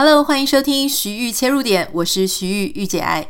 Hello，欢迎收听徐玉切入点，我是徐玉玉姐爱。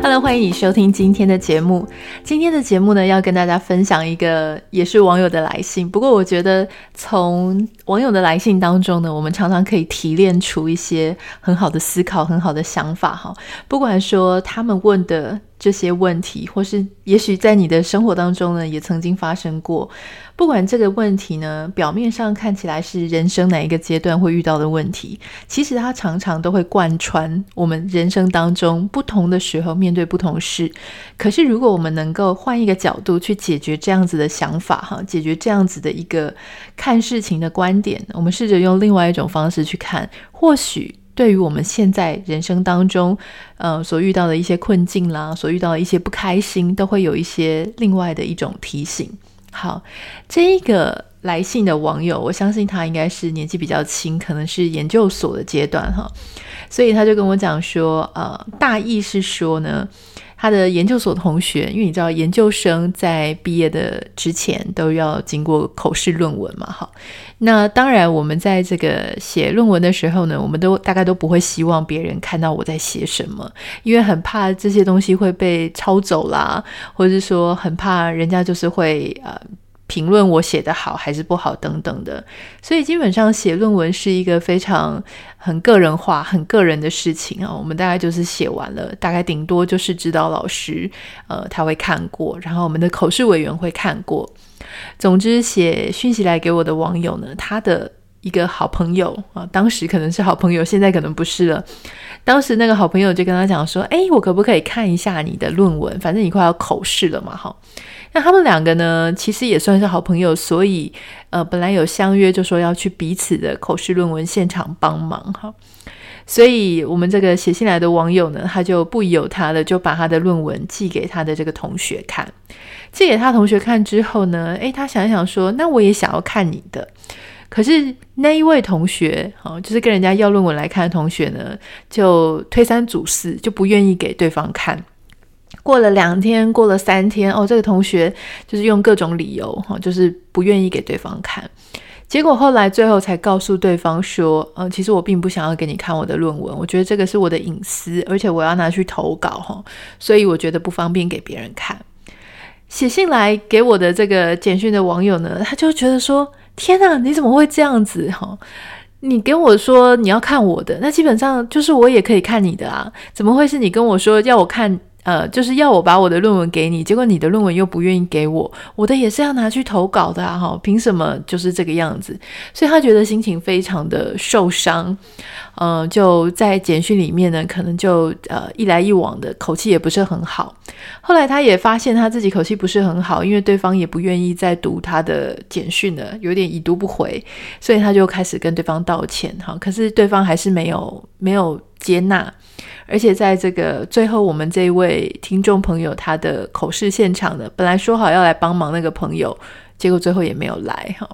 Hello，欢迎你收听今天的节目。今天的节目呢，要跟大家分享一个也是网友的来信。不过，我觉得从网友的来信当中呢，我们常常可以提炼出一些很好的思考、很好的想法。哈，不管说他们问的。这些问题，或是也许在你的生活当中呢，也曾经发生过。不管这个问题呢，表面上看起来是人生哪一个阶段会遇到的问题，其实它常常都会贯穿我们人生当中不同的时候面对不同事。可是，如果我们能够换一个角度去解决这样子的想法，哈，解决这样子的一个看事情的观点，我们试着用另外一种方式去看，或许。对于我们现在人生当中，呃，所遇到的一些困境啦，所遇到的一些不开心，都会有一些另外的一种提醒。好，这一个来信的网友，我相信他应该是年纪比较轻，可能是研究所的阶段哈，所以他就跟我讲说，呃，大意是说呢。他的研究所同学，因为你知道，研究生在毕业的之前都要经过口试论文嘛，哈，那当然我们在这个写论文的时候呢，我们都大概都不会希望别人看到我在写什么，因为很怕这些东西会被抄走啦，或者是说很怕人家就是会呃。评论我写得好还是不好等等的，所以基本上写论文是一个非常很个人化、很个人的事情啊。我们大概就是写完了，大概顶多就是指导老师，呃，他会看过，然后我们的口试委员会看过。总之，写讯息来给我的网友呢，他的一个好朋友啊，当时可能是好朋友，现在可能不是了。当时那个好朋友就跟他讲说：“哎，我可不可以看一下你的论文？反正你快要口试了嘛，哈。”那他们两个呢，其实也算是好朋友，所以呃，本来有相约，就说要去彼此的口试论文现场帮忙哈。所以我们这个写信来的网友呢，他就不由他的，就把他的论文寄给他的这个同学看。寄给他同学看之后呢，诶，他想一想说，那我也想要看你的。可是那一位同学，哈，就是跟人家要论文来看的同学呢，就推三阻四，就不愿意给对方看。过了两天，过了三天，哦，这个同学就是用各种理由，哈，就是不愿意给对方看。结果后来最后才告诉对方说，呃，其实我并不想要给你看我的论文，我觉得这个是我的隐私，而且我要拿去投稿，哈，所以我觉得不方便给别人看。写信来给我的这个简讯的网友呢，他就觉得说，天哪，你怎么会这样子？哈，你跟我说你要看我的，那基本上就是我也可以看你的啊，怎么会是你跟我说要我看？呃，就是要我把我的论文给你，结果你的论文又不愿意给我，我的也是要拿去投稿的啊，哈，凭什么就是这个样子？所以他觉得心情非常的受伤，嗯、呃，就在简讯里面呢，可能就呃一来一往的口气也不是很好。后来他也发现他自己口气不是很好，因为对方也不愿意再读他的简讯了，有点已读不回，所以他就开始跟对方道歉，哈，可是对方还是没有没有接纳。而且在这个最后，我们这位听众朋友他的口试现场呢，本来说好要来帮忙那个朋友，结果最后也没有来哈，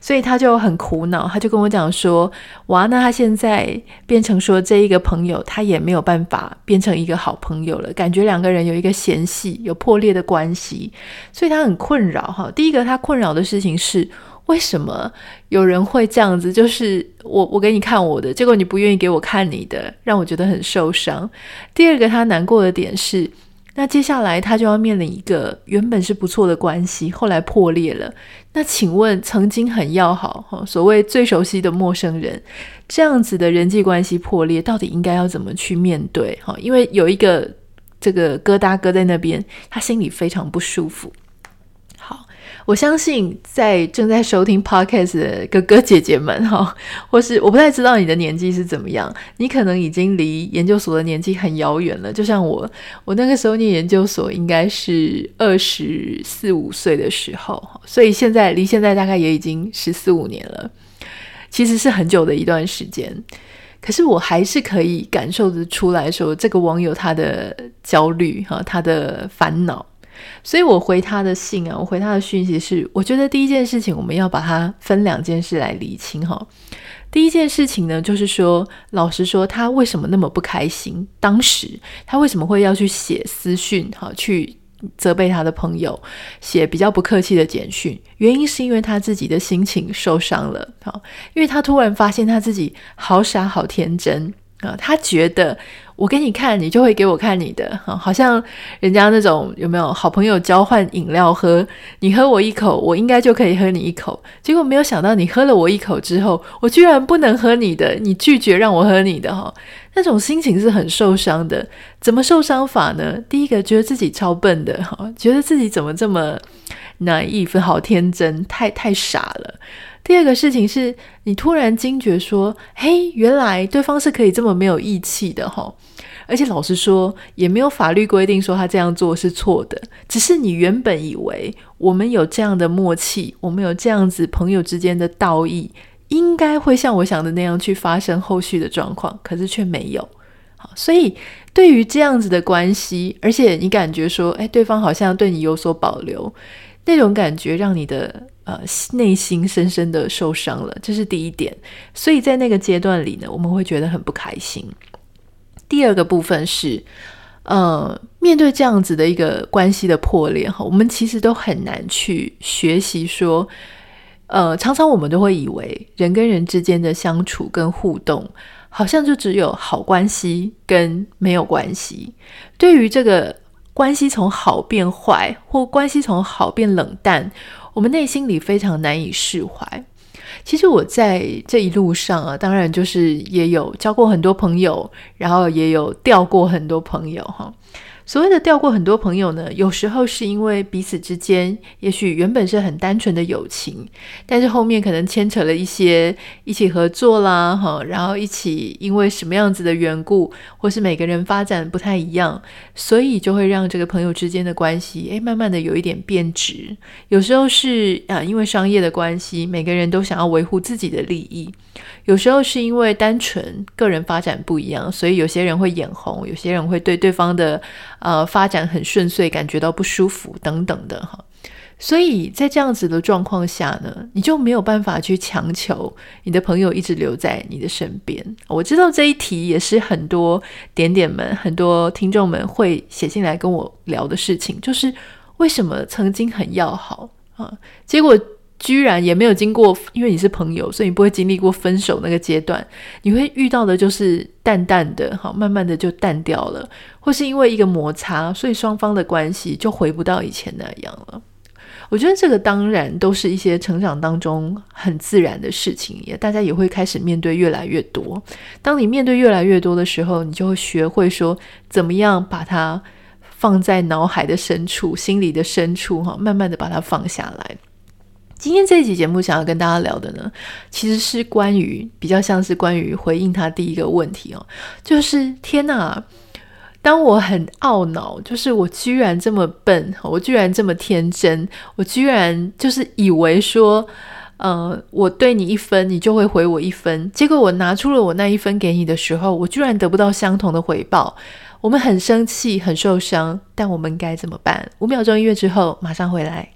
所以他就很苦恼，他就跟我讲说：“哇，那他现在变成说这一个朋友，他也没有办法变成一个好朋友了，感觉两个人有一个嫌隙，有破裂的关系，所以他很困扰哈。第一个他困扰的事情是。”为什么有人会这样子？就是我我给你看我的，结果你不愿意给我看你的，让我觉得很受伤。第二个他难过的点是，那接下来他就要面临一个原本是不错的关系，后来破裂了。那请问，曾经很要好，所谓最熟悉的陌生人，这样子的人际关系破裂，到底应该要怎么去面对？哈，因为有一个这个疙瘩搁在那边，他心里非常不舒服。我相信在正在收听 Podcast 的哥哥姐姐们哈，或是我不太知道你的年纪是怎么样，你可能已经离研究所的年纪很遥远了。就像我，我那个时候念研究所应该是二十四五岁的时候，所以现在离现在大概也已经十四五年了，其实是很久的一段时间。可是我还是可以感受得出来说，这个网友他的焦虑哈，他的烦恼。所以我回他的信啊，我回他的讯息是，我觉得第一件事情我们要把它分两件事来理清哈。第一件事情呢，就是说，老实说，他为什么那么不开心？当时他为什么会要去写私讯哈，去责备他的朋友，写比较不客气的简讯，原因是因为他自己的心情受伤了，哈，因为他突然发现他自己好傻好天真。啊，他觉得我给你看，你就会给我看你的，啊，好像人家那种有没有好朋友交换饮料喝，你喝我一口，我应该就可以喝你一口。结果没有想到，你喝了我一口之后，我居然不能喝你的，你拒绝让我喝你的，哈，那种心情是很受伤的。怎么受伤法呢？第一个觉得自己超笨的，哈，觉得自己怎么这么 naive，好天真，太太傻了。第二个事情是你突然惊觉说：“嘿，原来对方是可以这么没有义气的哈！”而且老实说，也没有法律规定说他这样做是错的，只是你原本以为我们有这样的默契，我们有这样子朋友之间的道义，应该会像我想的那样去发生后续的状况，可是却没有。好，所以对于这样子的关系，而且你感觉说：“哎，对方好像对你有所保留。”那种感觉让你的呃内心深深的受伤了，这是第一点。所以在那个阶段里呢，我们会觉得很不开心。第二个部分是，呃，面对这样子的一个关系的破裂哈，我们其实都很难去学习说，呃，常常我们都会以为人跟人之间的相处跟互动，好像就只有好关系跟没有关系。对于这个。关系从好变坏，或关系从好变冷淡，我们内心里非常难以释怀。其实我在这一路上啊，当然就是也有交过很多朋友，然后也有掉过很多朋友哈。所谓的掉过很多朋友呢，有时候是因为彼此之间也许原本是很单纯的友情，但是后面可能牵扯了一些一起合作啦，哈，然后一起因为什么样子的缘故，或是每个人发展不太一样，所以就会让这个朋友之间的关系，诶，慢慢的有一点变质。有时候是啊，因为商业的关系，每个人都想要维护自己的利益；有时候是因为单纯个人发展不一样，所以有些人会眼红，有些人会对对方的。呃，发展很顺遂，感觉到不舒服等等的哈，所以在这样子的状况下呢，你就没有办法去强求你的朋友一直留在你的身边。我知道这一题也是很多点点们、很多听众们会写进来跟我聊的事情，就是为什么曾经很要好啊，结果。居然也没有经过，因为你是朋友，所以你不会经历过分手那个阶段。你会遇到的就是淡淡的，好，慢慢的就淡掉了，或是因为一个摩擦，所以双方的关系就回不到以前那样了。我觉得这个当然都是一些成长当中很自然的事情，也大家也会开始面对越来越多。当你面对越来越多的时候，你就会学会说怎么样把它放在脑海的深处、心里的深处，哈，慢慢的把它放下来。今天这一集节目想要跟大家聊的呢，其实是关于比较像是关于回应他第一个问题哦，就是天哪，当我很懊恼，就是我居然这么笨，我居然这么天真，我居然就是以为说，呃，我对你一分，你就会回我一分，结果我拿出了我那一分给你的时候，我居然得不到相同的回报，我们很生气，很受伤，但我们该怎么办？五秒钟音乐之后，马上回来。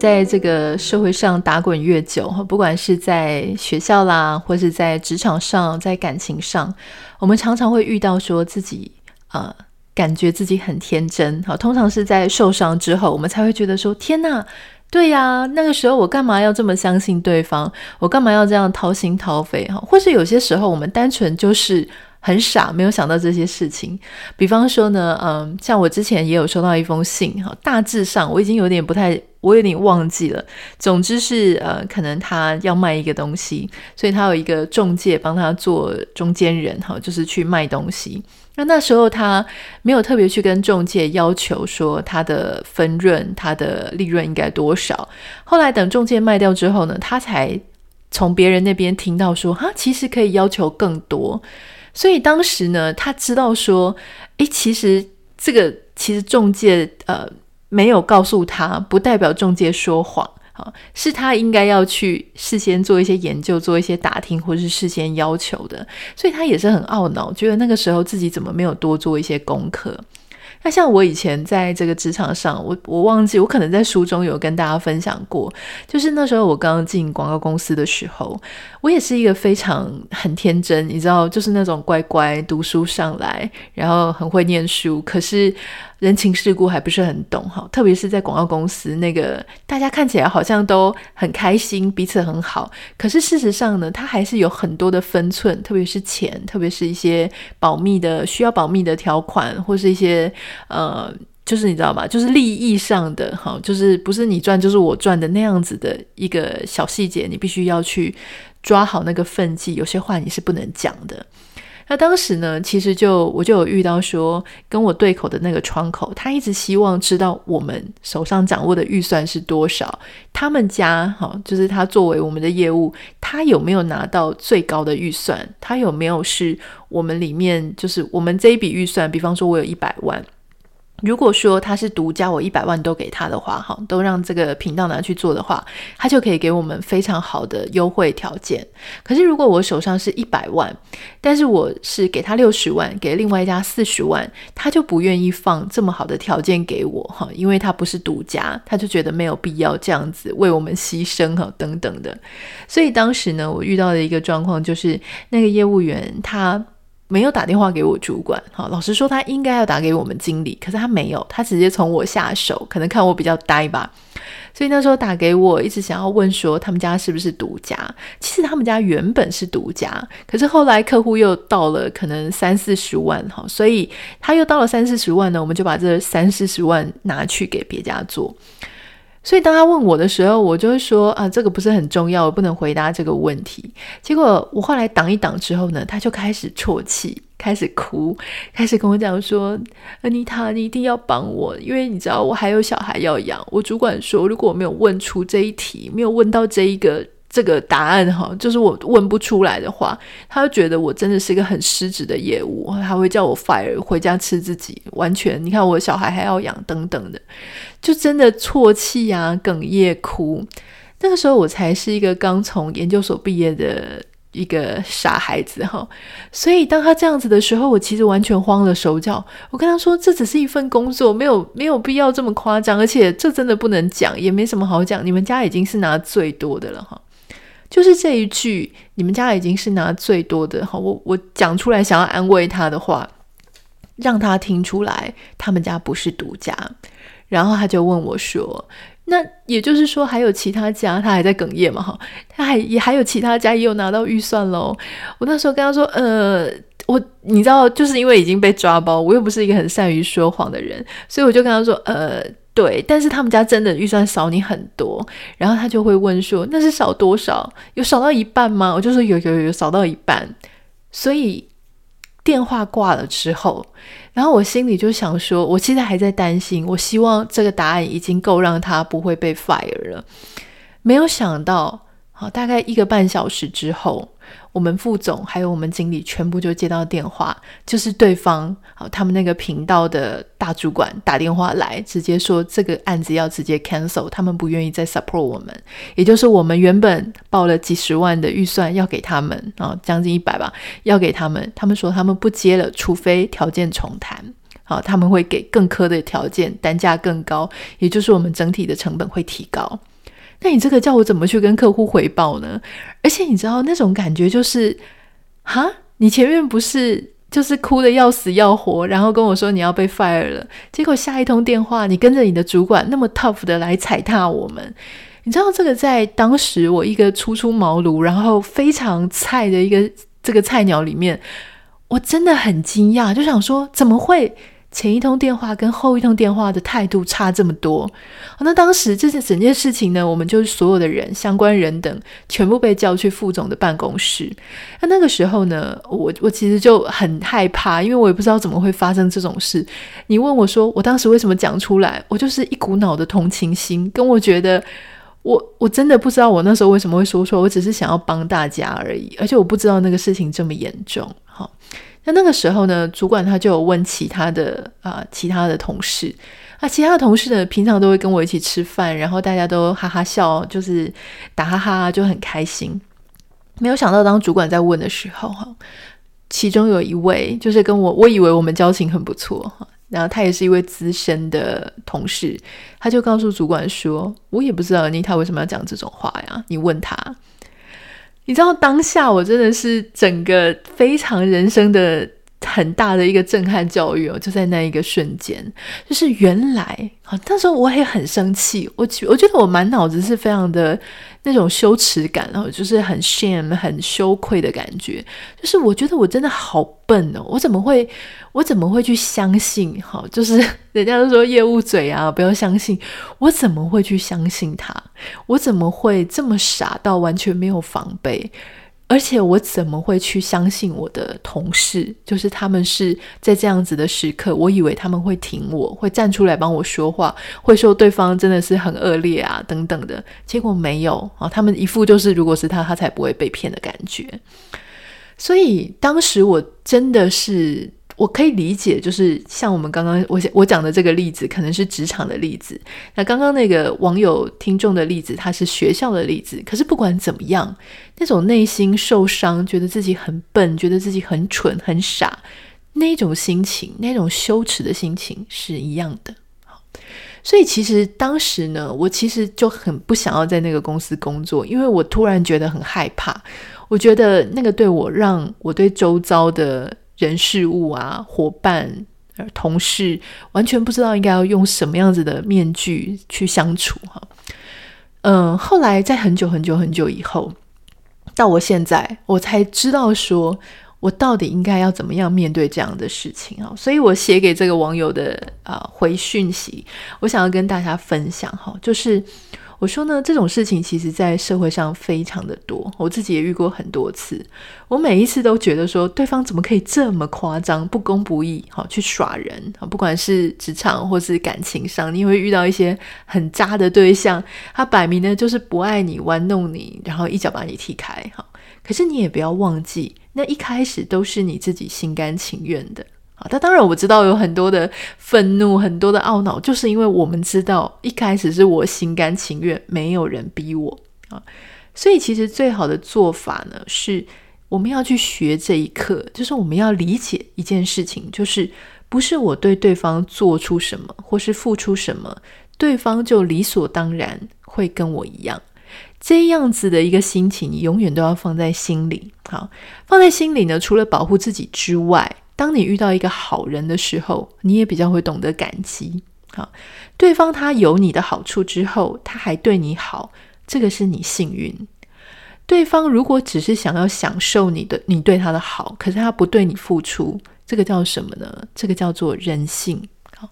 在这个社会上打滚越久，哈不管是在学校啦，或是在职场上，在感情上，我们常常会遇到说自己呃，感觉自己很天真。好，通常是在受伤之后，我们才会觉得说：天哪，对呀，那个时候我干嘛要这么相信对方？我干嘛要这样掏心掏肺？哈，或是有些时候我们单纯就是。很傻，没有想到这些事情。比方说呢，嗯，像我之前也有收到一封信，哈，大致上我已经有点不太，我有点忘记了。总之是，呃，可能他要卖一个东西，所以他有一个中介帮他做中间人，哈，就是去卖东西。那那时候他没有特别去跟中介要求说他的分润、他的利润应该多少。后来等中介卖掉之后呢，他才从别人那边听到说，哈，其实可以要求更多。所以当时呢，他知道说，诶，其实这个其实中介呃没有告诉他，不代表中介说谎啊，是他应该要去事先做一些研究，做一些打听，或是事先要求的。所以他也是很懊恼，觉得那个时候自己怎么没有多做一些功课。那像我以前在这个职场上，我我忘记我可能在书中有跟大家分享过，就是那时候我刚刚进广告公司的时候，我也是一个非常很天真，你知道，就是那种乖乖读书上来，然后很会念书，可是人情世故还不是很懂哈，特别是在广告公司，那个大家看起来好像都很开心，彼此很好，可是事实上呢，它还是有很多的分寸，特别是钱，特别是一些保密的需要保密的条款，或是一些。呃，就是你知道吗？就是利益上的哈，就是不是你赚就是我赚的那样子的一个小细节，你必须要去抓好那个分际。有些话你是不能讲的。那当时呢，其实就我就有遇到说跟我对口的那个窗口，他一直希望知道我们手上掌握的预算是多少。他们家哈，就是他作为我们的业务，他有没有拿到最高的预算？他有没有是我们里面就是我们这一笔预算？比方说，我有一百万。如果说他是独家，我一百万都给他的话，哈，都让这个频道拿去做的话，他就可以给我们非常好的优惠条件。可是如果我手上是一百万，但是我是给他六十万，给另外一家四十万，他就不愿意放这么好的条件给我，哈，因为他不是独家，他就觉得没有必要这样子为我们牺牲，哈，等等的。所以当时呢，我遇到的一个状况就是那个业务员他。没有打电话给我主管，好，老实说他应该要打给我们经理，可是他没有，他直接从我下手，可能看我比较呆吧，所以那时候打给我，一直想要问说他们家是不是独家。其实他们家原本是独家，可是后来客户又到了可能三四十万，哈，所以他又到了三四十万呢，我们就把这三四十万拿去给别家做。所以当他问我的时候，我就会说啊，这个不是很重要，我不能回答这个问题。结果我后来挡一挡之后呢，他就开始啜泣，开始哭，开始跟我讲说：“安妮塔，你一定要帮我，因为你知道我还有小孩要养。”我主管说，如果我没有问出这一题，没有问到这一个。这个答案哈，就是我问不出来的话，他就觉得我真的是一个很失职的业务，他会叫我 fire 回家吃自己，完全你看我小孩还要养等等的，就真的啜泣啊，哽咽哭。那个时候我才是一个刚从研究所毕业的一个傻孩子哈，所以当他这样子的时候，我其实完全慌了手脚。我跟他说，这只是一份工作，没有没有必要这么夸张，而且这真的不能讲，也没什么好讲。你们家已经是拿最多的了哈。就是这一句，你们家已经是拿最多的哈，我我讲出来想要安慰他的话，让他听出来他们家不是独家，然后他就问我说：“那也就是说还有其他家？”他还在哽咽嘛哈，他还也还有其他家也有拿到预算喽。我那时候跟他说：“呃，我你知道，就是因为已经被抓包，我又不是一个很善于说谎的人，所以我就跟他说：呃。”对，但是他们家真的预算少你很多，然后他就会问说：“那是少多少？有少到一半吗？”我就说：“有有有，少到一半。”所以电话挂了之后，然后我心里就想说：“我现在还在担心，我希望这个答案已经够让他不会被 fire 了。”没有想到，好，大概一个半小时之后。我们副总还有我们经理全部就接到电话，就是对方好，他们那个频道的大主管打电话来，直接说这个案子要直接 cancel，他们不愿意再 support 我们，也就是我们原本报了几十万的预算要给他们啊，将近一百吧，要给他们，他们说他们不接了，除非条件重谈，好，他们会给更苛的条件，单价更高，也就是我们整体的成本会提高。那你这个叫我怎么去跟客户回报呢？而且你知道那种感觉就是，哈，你前面不是就是哭得要死要活，然后跟我说你要被 fire 了，结果下一通电话你跟着你的主管那么 tough 的来踩踏我们，你知道这个在当时我一个初出茅庐，然后非常菜的一个这个菜鸟里面，我真的很惊讶，就想说怎么会？前一通电话跟后一通电话的态度差这么多，那当时这件整件事情呢，我们就是所有的人、相关人等全部被叫去副总的办公室。那那个时候呢，我我其实就很害怕，因为我也不知道怎么会发生这种事。你问我说，我当时为什么讲出来？我就是一股脑的同情心，跟我觉得我我真的不知道我那时候为什么会说错，我只是想要帮大家而已，而且我不知道那个事情这么严重。那那个时候呢，主管他就有问其他的啊、其他的同事啊，其他的同事呢，平常都会跟我一起吃饭，然后大家都哈哈笑，就是打哈哈，就很开心。没有想到，当主管在问的时候，哈，其中有一位就是跟我，我以为我们交情很不错，哈，然后他也是一位资深的同事，他就告诉主管说：“我也不知道妮塔为什么要讲这种话呀，你问他。”你知道当下我真的是整个非常人生的。很大的一个震撼教育哦，就在那一个瞬间，就是原来啊，那时候我也很生气，我觉我觉得我满脑子是非常的那种羞耻感，然后就是很 shame、很羞愧的感觉，就是我觉得我真的好笨哦，我怎么会，我怎么会去相信？哈，就是人家都说业务嘴啊，不要相信，我怎么会去相信他？我怎么会这么傻到完全没有防备？而且我怎么会去相信我的同事？就是他们是在这样子的时刻，我以为他们会挺我，会站出来帮我说话，会说对方真的是很恶劣啊等等的。结果没有啊，他们一副就是如果是他，他才不会被骗的感觉。所以当时我真的是。我可以理解，就是像我们刚刚我我讲的这个例子，可能是职场的例子。那刚刚那个网友听众的例子，他是学校的例子。可是不管怎么样，那种内心受伤，觉得自己很笨，觉得自己很蠢、很傻，那种心情，那种羞耻的心情是一样的。所以其实当时呢，我其实就很不想要在那个公司工作，因为我突然觉得很害怕。我觉得那个对我，让我对周遭的。人事物啊，伙伴、同事，完全不知道应该要用什么样子的面具去相处哈。嗯，后来在很久很久很久以后，到我现在，我才知道说我到底应该要怎么样面对这样的事情啊。所以我写给这个网友的啊、回讯息，我想要跟大家分享哈，就是。我说呢，这种事情其实在社会上非常的多，我自己也遇过很多次。我每一次都觉得说，对方怎么可以这么夸张、不公不义，好去耍人啊？不管是职场或是感情上，你会遇到一些很渣的对象，他摆明呢就是不爱你、玩弄你，然后一脚把你踢开。哈，可是你也不要忘记，那一开始都是你自己心甘情愿的。啊，他当然我知道有很多的愤怒，很多的懊恼，就是因为我们知道一开始是我心甘情愿，没有人逼我啊。所以其实最好的做法呢，是我们要去学这一课，就是我们要理解一件事情，就是不是我对对方做出什么或是付出什么，对方就理所当然会跟我一样。这样子的一个心情，你永远都要放在心里。好，放在心里呢，除了保护自己之外。当你遇到一个好人的时候，你也比较会懂得感激。好，对方他有你的好处之后，他还对你好，这个是你幸运。对方如果只是想要享受你的，你对他的好，可是他不对你付出，这个叫什么呢？这个叫做人性。好，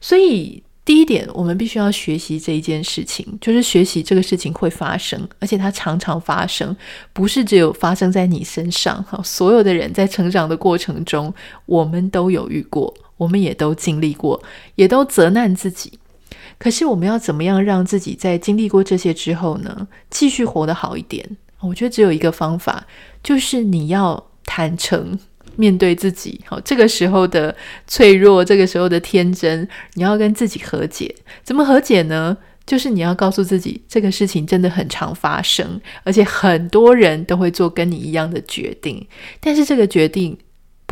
所以。第一点，我们必须要学习这一件事情，就是学习这个事情会发生，而且它常常发生，不是只有发生在你身上。哈，所有的人在成长的过程中，我们都有遇过，我们也都经历过，也都责难自己。可是，我们要怎么样让自己在经历过这些之后呢，继续活得好一点？我觉得只有一个方法，就是你要坦诚。面对自己，好，这个时候的脆弱，这个时候的天真，你要跟自己和解。怎么和解呢？就是你要告诉自己，这个事情真的很常发生，而且很多人都会做跟你一样的决定，但是这个决定。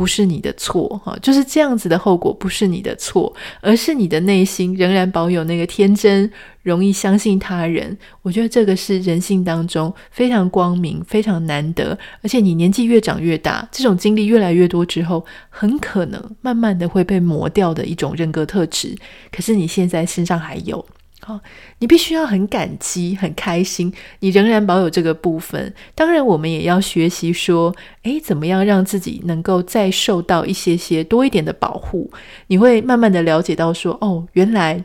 不是你的错哈，就是这样子的后果不是你的错，而是你的内心仍然保有那个天真，容易相信他人。我觉得这个是人性当中非常光明、非常难得，而且你年纪越长越大，这种经历越来越多之后，很可能慢慢的会被磨掉的一种人格特质。可是你现在身上还有。好，你必须要很感激、很开心，你仍然保有这个部分。当然，我们也要学习说，诶，怎么样让自己能够再受到一些些多一点的保护？你会慢慢的了解到说，哦，原来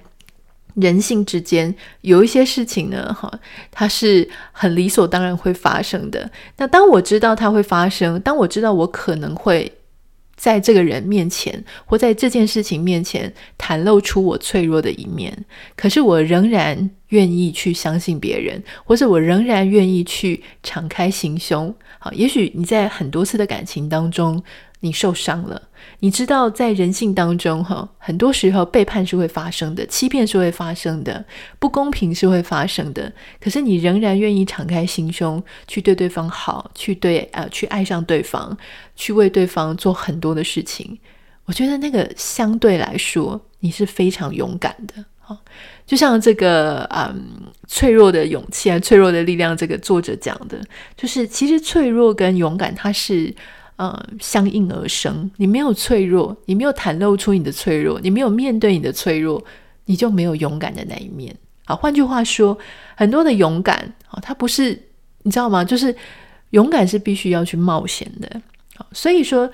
人性之间有一些事情呢，哈，它是很理所当然会发生的。那当我知道它会发生，当我知道我可能会。在这个人面前，或在这件事情面前，袒露出我脆弱的一面，可是我仍然愿意去相信别人，或者我仍然愿意去敞开心胸。好，也许你在很多次的感情当中，你受伤了，你知道在人性当中，哈，很多时候背叛是会发生的，欺骗是会发生的，不公平是会发生的。可是你仍然愿意敞开心胸，去对对方好，去对呃，去爱上对方，去为对方做很多的事情。我觉得那个相对来说你是非常勇敢的。好，就像这个嗯，脆弱的勇气啊，脆弱的力量，这个作者讲的，就是其实脆弱跟勇敢它是嗯相应而生。你没有脆弱，你没有袒露出你的脆弱，你没有面对你的脆弱，你就没有勇敢的那一面。好，换句话说，很多的勇敢啊，它不是你知道吗？就是勇敢是必须要去冒险的。好，所以说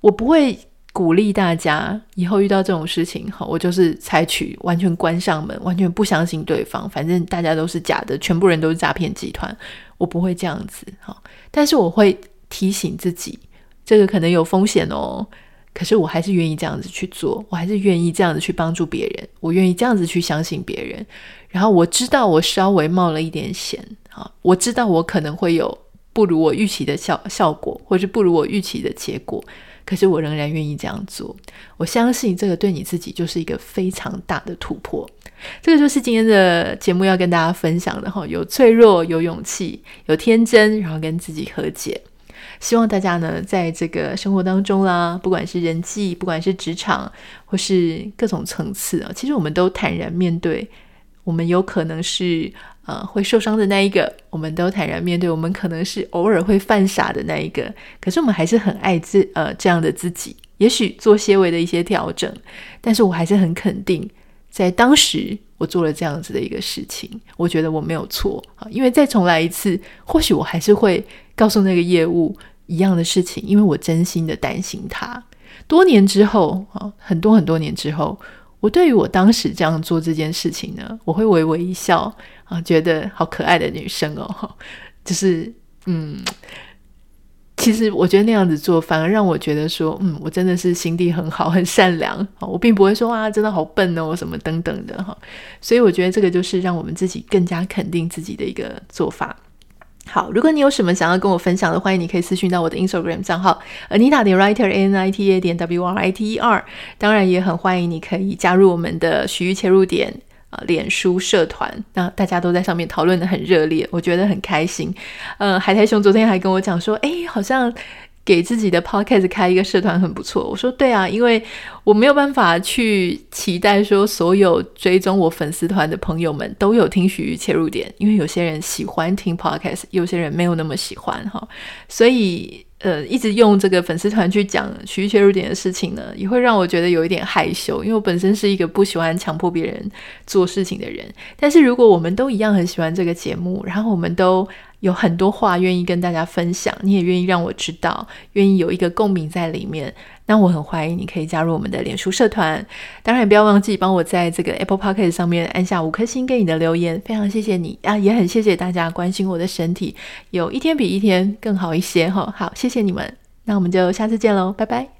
我不会鼓励大家以后遇到这种事情，好，我就是采取完全关上门，完全不相信对方，反正大家都是假的，全部人都是诈骗集团，我不会这样子。好，但是我会提醒自己，这个可能有风险哦。可是我还是愿意这样子去做，我还是愿意这样子去帮助别人，我愿意这样子去相信别人。然后我知道我稍微冒了一点险，啊，我知道我可能会有不如我预期的效效果，或是不如我预期的结果。可是我仍然愿意这样做。我相信这个对你自己就是一个非常大的突破。这个就是今天的节目要跟大家分享的哈，有脆弱，有勇气，有天真，然后跟自己和解。希望大家呢，在这个生活当中啦，不管是人际，不管是职场，或是各种层次啊，其实我们都坦然面对，我们有可能是呃会受伤的那一个，我们都坦然面对，我们可能是偶尔会犯傻的那一个，可是我们还是很爱自呃这样的自己，也许做些微的一些调整，但是我还是很肯定，在当时我做了这样子的一个事情，我觉得我没有错啊，因为再重来一次，或许我还是会。告诉那个业务一样的事情，因为我真心的担心他。多年之后啊，很多很多年之后，我对于我当时这样做这件事情呢，我会微微一笑啊，觉得好可爱的女生哦，就是嗯，其实我觉得那样子做反而让我觉得说，嗯，我真的是心地很好，很善良。我并不会说啊，真的好笨哦，什么等等的哈。所以我觉得这个就是让我们自己更加肯定自己的一个做法。好，如果你有什么想要跟我分享的，欢迎你可以私讯到我的 Instagram 账号 Anita 点 Writer N I T A 点 W R I T E R。当然也很欢迎你可以加入我们的许玉切入点啊、呃、脸书社团，那大家都在上面讨论的很热烈，我觉得很开心。呃，海苔熊昨天还跟我讲说，哎，好像。给自己的 podcast 开一个社团很不错。我说对啊，因为我没有办法去期待说所有追踪我粉丝团的朋友们都有听许玉切入点，因为有些人喜欢听 podcast，有些人没有那么喜欢哈，所以呃，一直用这个粉丝团去讲许玉切入点的事情呢，也会让我觉得有一点害羞，因为我本身是一个不喜欢强迫别人做事情的人。但是如果我们都一样很喜欢这个节目，然后我们都。有很多话愿意跟大家分享，你也愿意让我知道，愿意有一个共鸣在里面，那我很欢迎你可以加入我们的脸书社团。当然，也不要忘记帮我在这个 Apple Podcast 上面按下五颗星给你的留言，非常谢谢你啊！也很谢谢大家关心我的身体，有一天比一天更好一些哈。好，谢谢你们，那我们就下次见喽，拜拜。